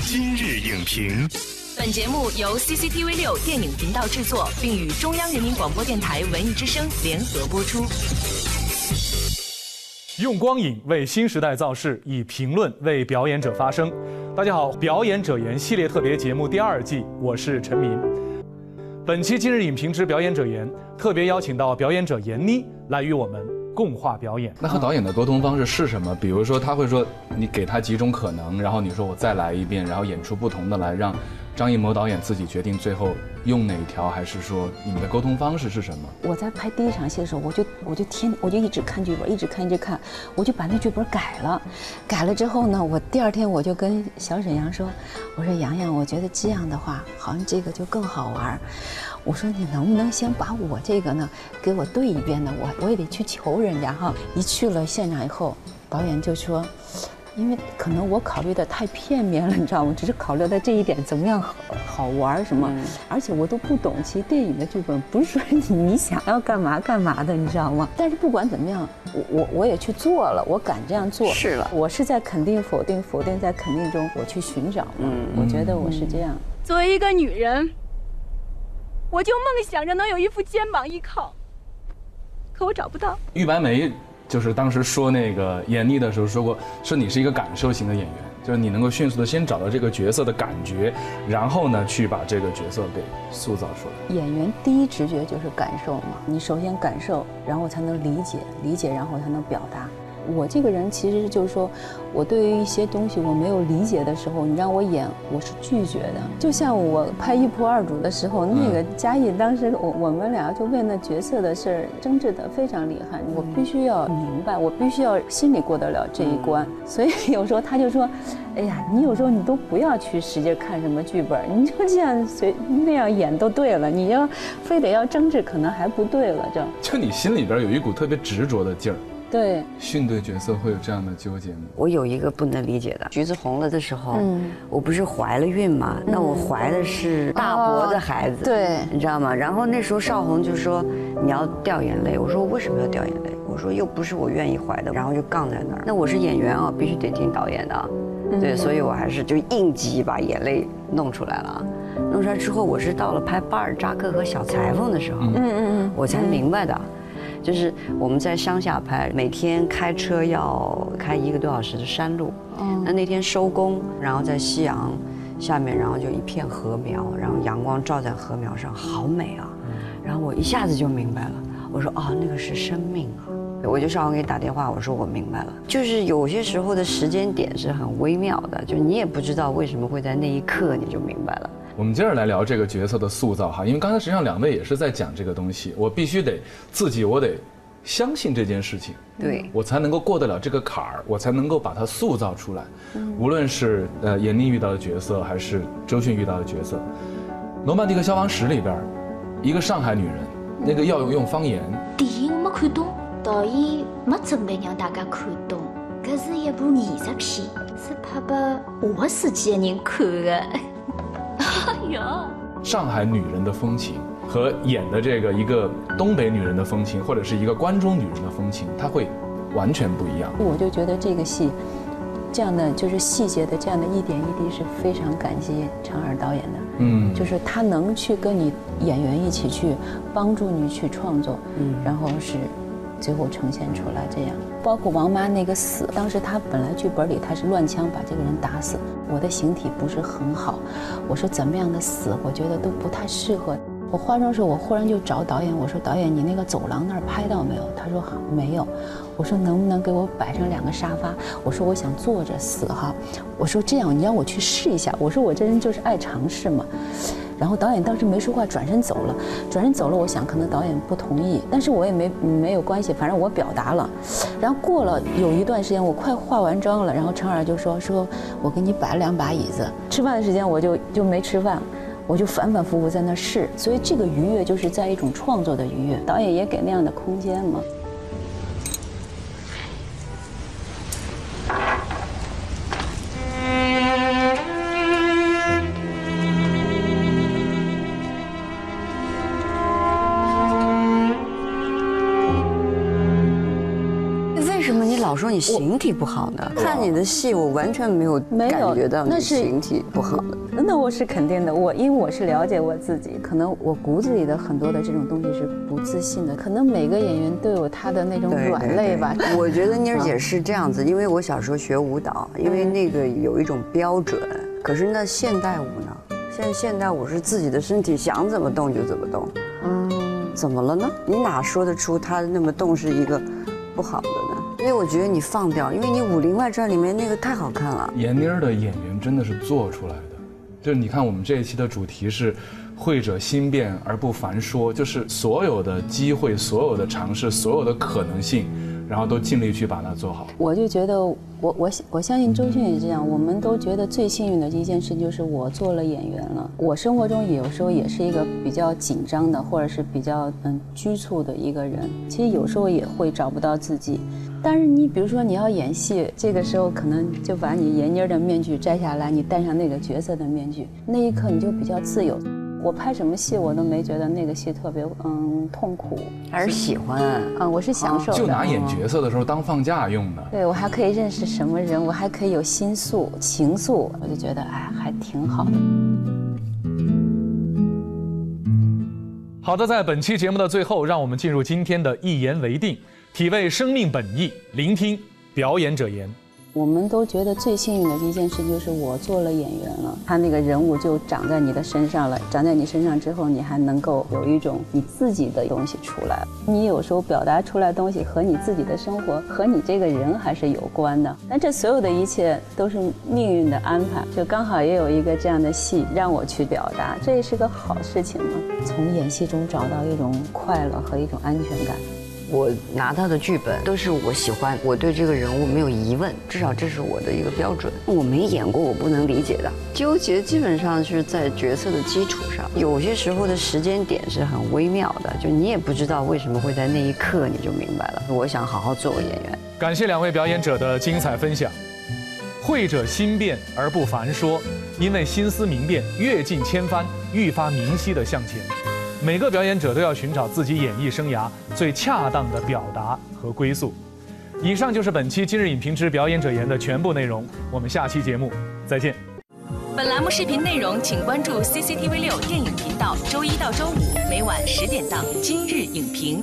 今日影评，本节目由 CCTV 六电影频道制作，并与中央人民广播电台文艺之声联合播出。用光影为新时代造势，以评论为表演者发声。大家好，表演者言系列特别节目第二季，我是陈明。本期今日影评之表演者言，特别邀请到表演者闫妮来与我们共话表演。那和导演的沟通方式是什么？比如说，他会说你给他几种可能，然后你说我再来一遍，然后演出不同的来让张艺谋导演自己决定最后用哪一条，还是说你们的沟通方式是什么？我在拍第一场戏的时候，我就我就天我就一直看剧本，一直看一直看，我就把那剧本改了。改了之后呢，我第二天我就跟小沈阳说，我说洋洋，我觉得这样的话，好像这个就更好玩。我说你能不能先把我这个呢给我对一遍呢？我我也得去求人家哈。一去了现场以后，导演就说，因为可能我考虑的太片面了，你知道吗？只是考虑到这一点怎么样好好玩什么，而且我都不懂。其实电影的剧本不是说你你想要干嘛干嘛的，你知道吗？但是不管怎么样，我我我也去做了，我敢这样做。是了，我是在肯定否定否定在肯定中，我去寻找。嗯，我觉得我是这样。作为一个女人。我就梦想着能有一副肩膀依靠，可我找不到。玉白梅就是当时说那个闫妮的时候说过，说你是一个感受型的演员，就是你能够迅速的先找到这个角色的感觉，然后呢去把这个角色给塑造出来。演员第一直觉就是感受嘛，你首先感受，然后才能理解，理解然后才能表达。我这个人其实就是说，我对于一些东西我没有理解的时候，你让我演，我是拒绝的。就像我拍《一仆二主》的时候，那个嘉义当时我我们俩就为那角色的事儿争执的非常厉害。我必须要明白，我必须要心里过得了这一关。所以有时候他就说：“哎呀，你有时候你都不要去使劲看什么剧本，你就这样随那样演都对了。你要非得要争执，可能还不对了。”就就你心里边有一股特别执着的劲儿。对，训对角色会有这样的纠结吗？我有一个不能理解的，橘子红了的时候，我不是怀了孕嘛？那我怀的是大伯的孩子，对，你知道吗？然后那时候邵红就说你要掉眼泪，我说我为什么要掉眼泪？我说又不是我愿意怀的，然后就杠在那儿。那我是演员啊，必须得听导演的，对，所以我还是就应急把眼泪弄出来了。弄出来之后，我是到了拍巴尔扎克和小裁缝的时候，嗯嗯嗯，我才明白的。就是我们在乡下拍，每天开车要开一个多小时的山路。嗯那那天收工，然后在夕阳下面，然后就一片禾苗，然后阳光照在禾苗上，好美啊！然后我一下子就明白了，我说哦，那个是生命啊！我就上网给你打电话，我说我明白了。就是有些时候的时间点是很微妙的，就你也不知道为什么会在那一刻你就明白了。我们接着来聊这个角色的塑造哈，因为刚才实际上两位也是在讲这个东西，我必须得自己我得相信这件事情，对我才能够过得了这个坎儿，我才能够把它塑造出来。无论是呃闫妮遇到的角色，还是周迅遇到的角色，《罗曼蒂克消防史》里边，一个上海女人，那个要用方言。电影没看懂，导演没准备让大家看懂，这是一部艺术片，是拍拨我自己的人看的。哎呀，上海女人的风情和演的这个一个东北女人的风情，或者是一个关中女人的风情，它会完全不一样。我就觉得这个戏，这样的就是细节的这样的一点一滴是非常感激陈耳导演的。嗯，就是他能去跟你演员一起去帮助你去创作，嗯，然后是。最后呈现出来这样，包括王妈那个死，当时她本来剧本里她是乱枪把这个人打死，我的形体不是很好，我说怎么样的死，我觉得都不太适合。我化妆时候，我忽然就找导演，我说导演，你那个走廊那儿拍到没有？他说没有。我说能不能给我摆上两个沙发？我说我想坐着死哈。我说这样，你让我去试一下。我说我这人就是爱尝试嘛。然后导演当时没说话，转身走了。转身走了，我想可能导演不同意，但是我也没没有关系，反正我表达了。然后过了有一段时间，我快化完妆了，然后陈耳就说说，我给你摆了两把椅子。吃饭的时间我就就没吃饭，我就反反复复在那试。所以这个愉悦就是在一种创作的愉悦，导演也给那样的空间嘛。说你形体不好呢？看你的戏，我完全没有没有感觉到你那是形体不好的。那我是肯定的，我因为我是了解我自己，可能我骨子里的很多的这种东西是不自信的，可能每个演员都有他的那种软肋吧。对对我觉得妮儿姐是这样子，因为我小时候学舞蹈，因为那个有一种标准。可是那现代舞呢？现在现代舞是自己的身体想怎么动就怎么动。嗯，怎么了呢？你哪说得出他那么动是一个不好的呢？所以我觉得你放掉，因为你《武林外传》里面那个太好看了。闫妮儿的演员真的是做出来的，就是你看我们这一期的主题是“会者心变而不凡说”，就是所有的机会、所有的尝试、所有的可能性，然后都尽力去把它做好。我就觉得我我我相信周迅也是这样，我们都觉得最幸运的一件事就是我做了演员了。我生活中有时候也是一个比较紧张的，或者是比较嗯拘促的一个人，其实有时候也会找不到自己。但是你比如说你要演戏，这个时候可能就把你闫妮的面具摘下来，你戴上那个角色的面具，那一刻你就比较自由。我拍什么戏我都没觉得那个戏特别嗯痛苦，还是喜欢。嗯，我是享受的。就拿演角色的时候当放假用的。对我还可以认识什么人，我还可以有心诉、情愫，我就觉得哎还挺好的。好的，在本期节目的最后，让我们进入今天的一言为定，体味生命本意，聆听表演者言。我们都觉得最幸运的一件事就是我做了演员了，他那个人物就长在你的身上了，长在你身上之后，你还能够有一种你自己的东西出来。你有时候表达出来的东西和你自己的生活和你这个人还是有关的。但这所有的一切都是命运的安排，就刚好也有一个这样的戏让我去表达，这也是个好事情嘛。从演戏中找到一种快乐和一种安全感。我拿到的剧本都是我喜欢，我对这个人物没有疑问，至少这是我的一个标准。我没演过，我不能理解的。纠结基本上是在角色的基础上，有些时候的时间点是很微妙的，就你也不知道为什么会在那一刻你就明白了。我想好好做个演员。感谢两位表演者的精彩分享。会者心变而不凡说，因为心思明辨，阅尽千帆，愈发明晰的向前。每个表演者都要寻找自己演艺生涯最恰当的表达和归宿。以上就是本期今日影评之表演者言的全部内容，我们下期节目再见。本栏目视频内容，请关注 CCTV 六电影频道，周一到周五每晚十点档《今日影评》。